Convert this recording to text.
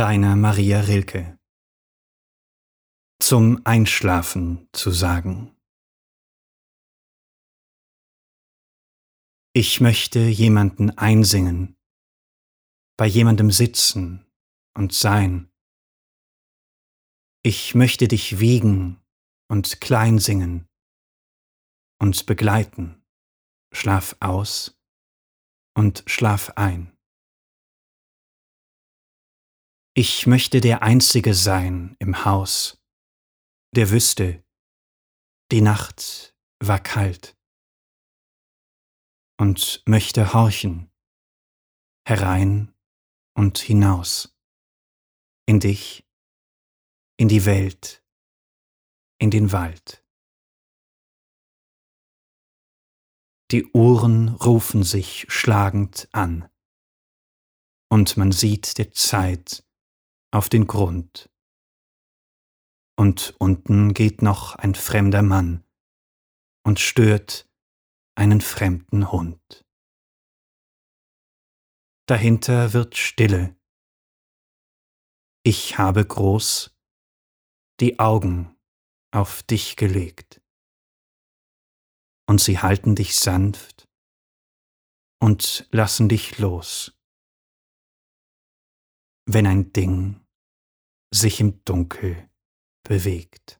Rainer Maria Rilke Zum Einschlafen zu sagen Ich möchte jemanden einsingen, bei jemandem sitzen und sein. Ich möchte dich wiegen und klein singen und begleiten, schlaf aus und schlaf ein. Ich möchte der Einzige sein im Haus, der wüsste, die Nacht war kalt. Und möchte horchen, herein und hinaus, in dich, in die Welt, in den Wald. Die Uhren rufen sich schlagend an, und man sieht der Zeit auf den Grund. Und unten geht noch ein fremder Mann und stört einen fremden Hund. Dahinter wird Stille. Ich habe groß die Augen auf dich gelegt. Und sie halten dich sanft und lassen dich los wenn ein Ding sich im Dunkel bewegt.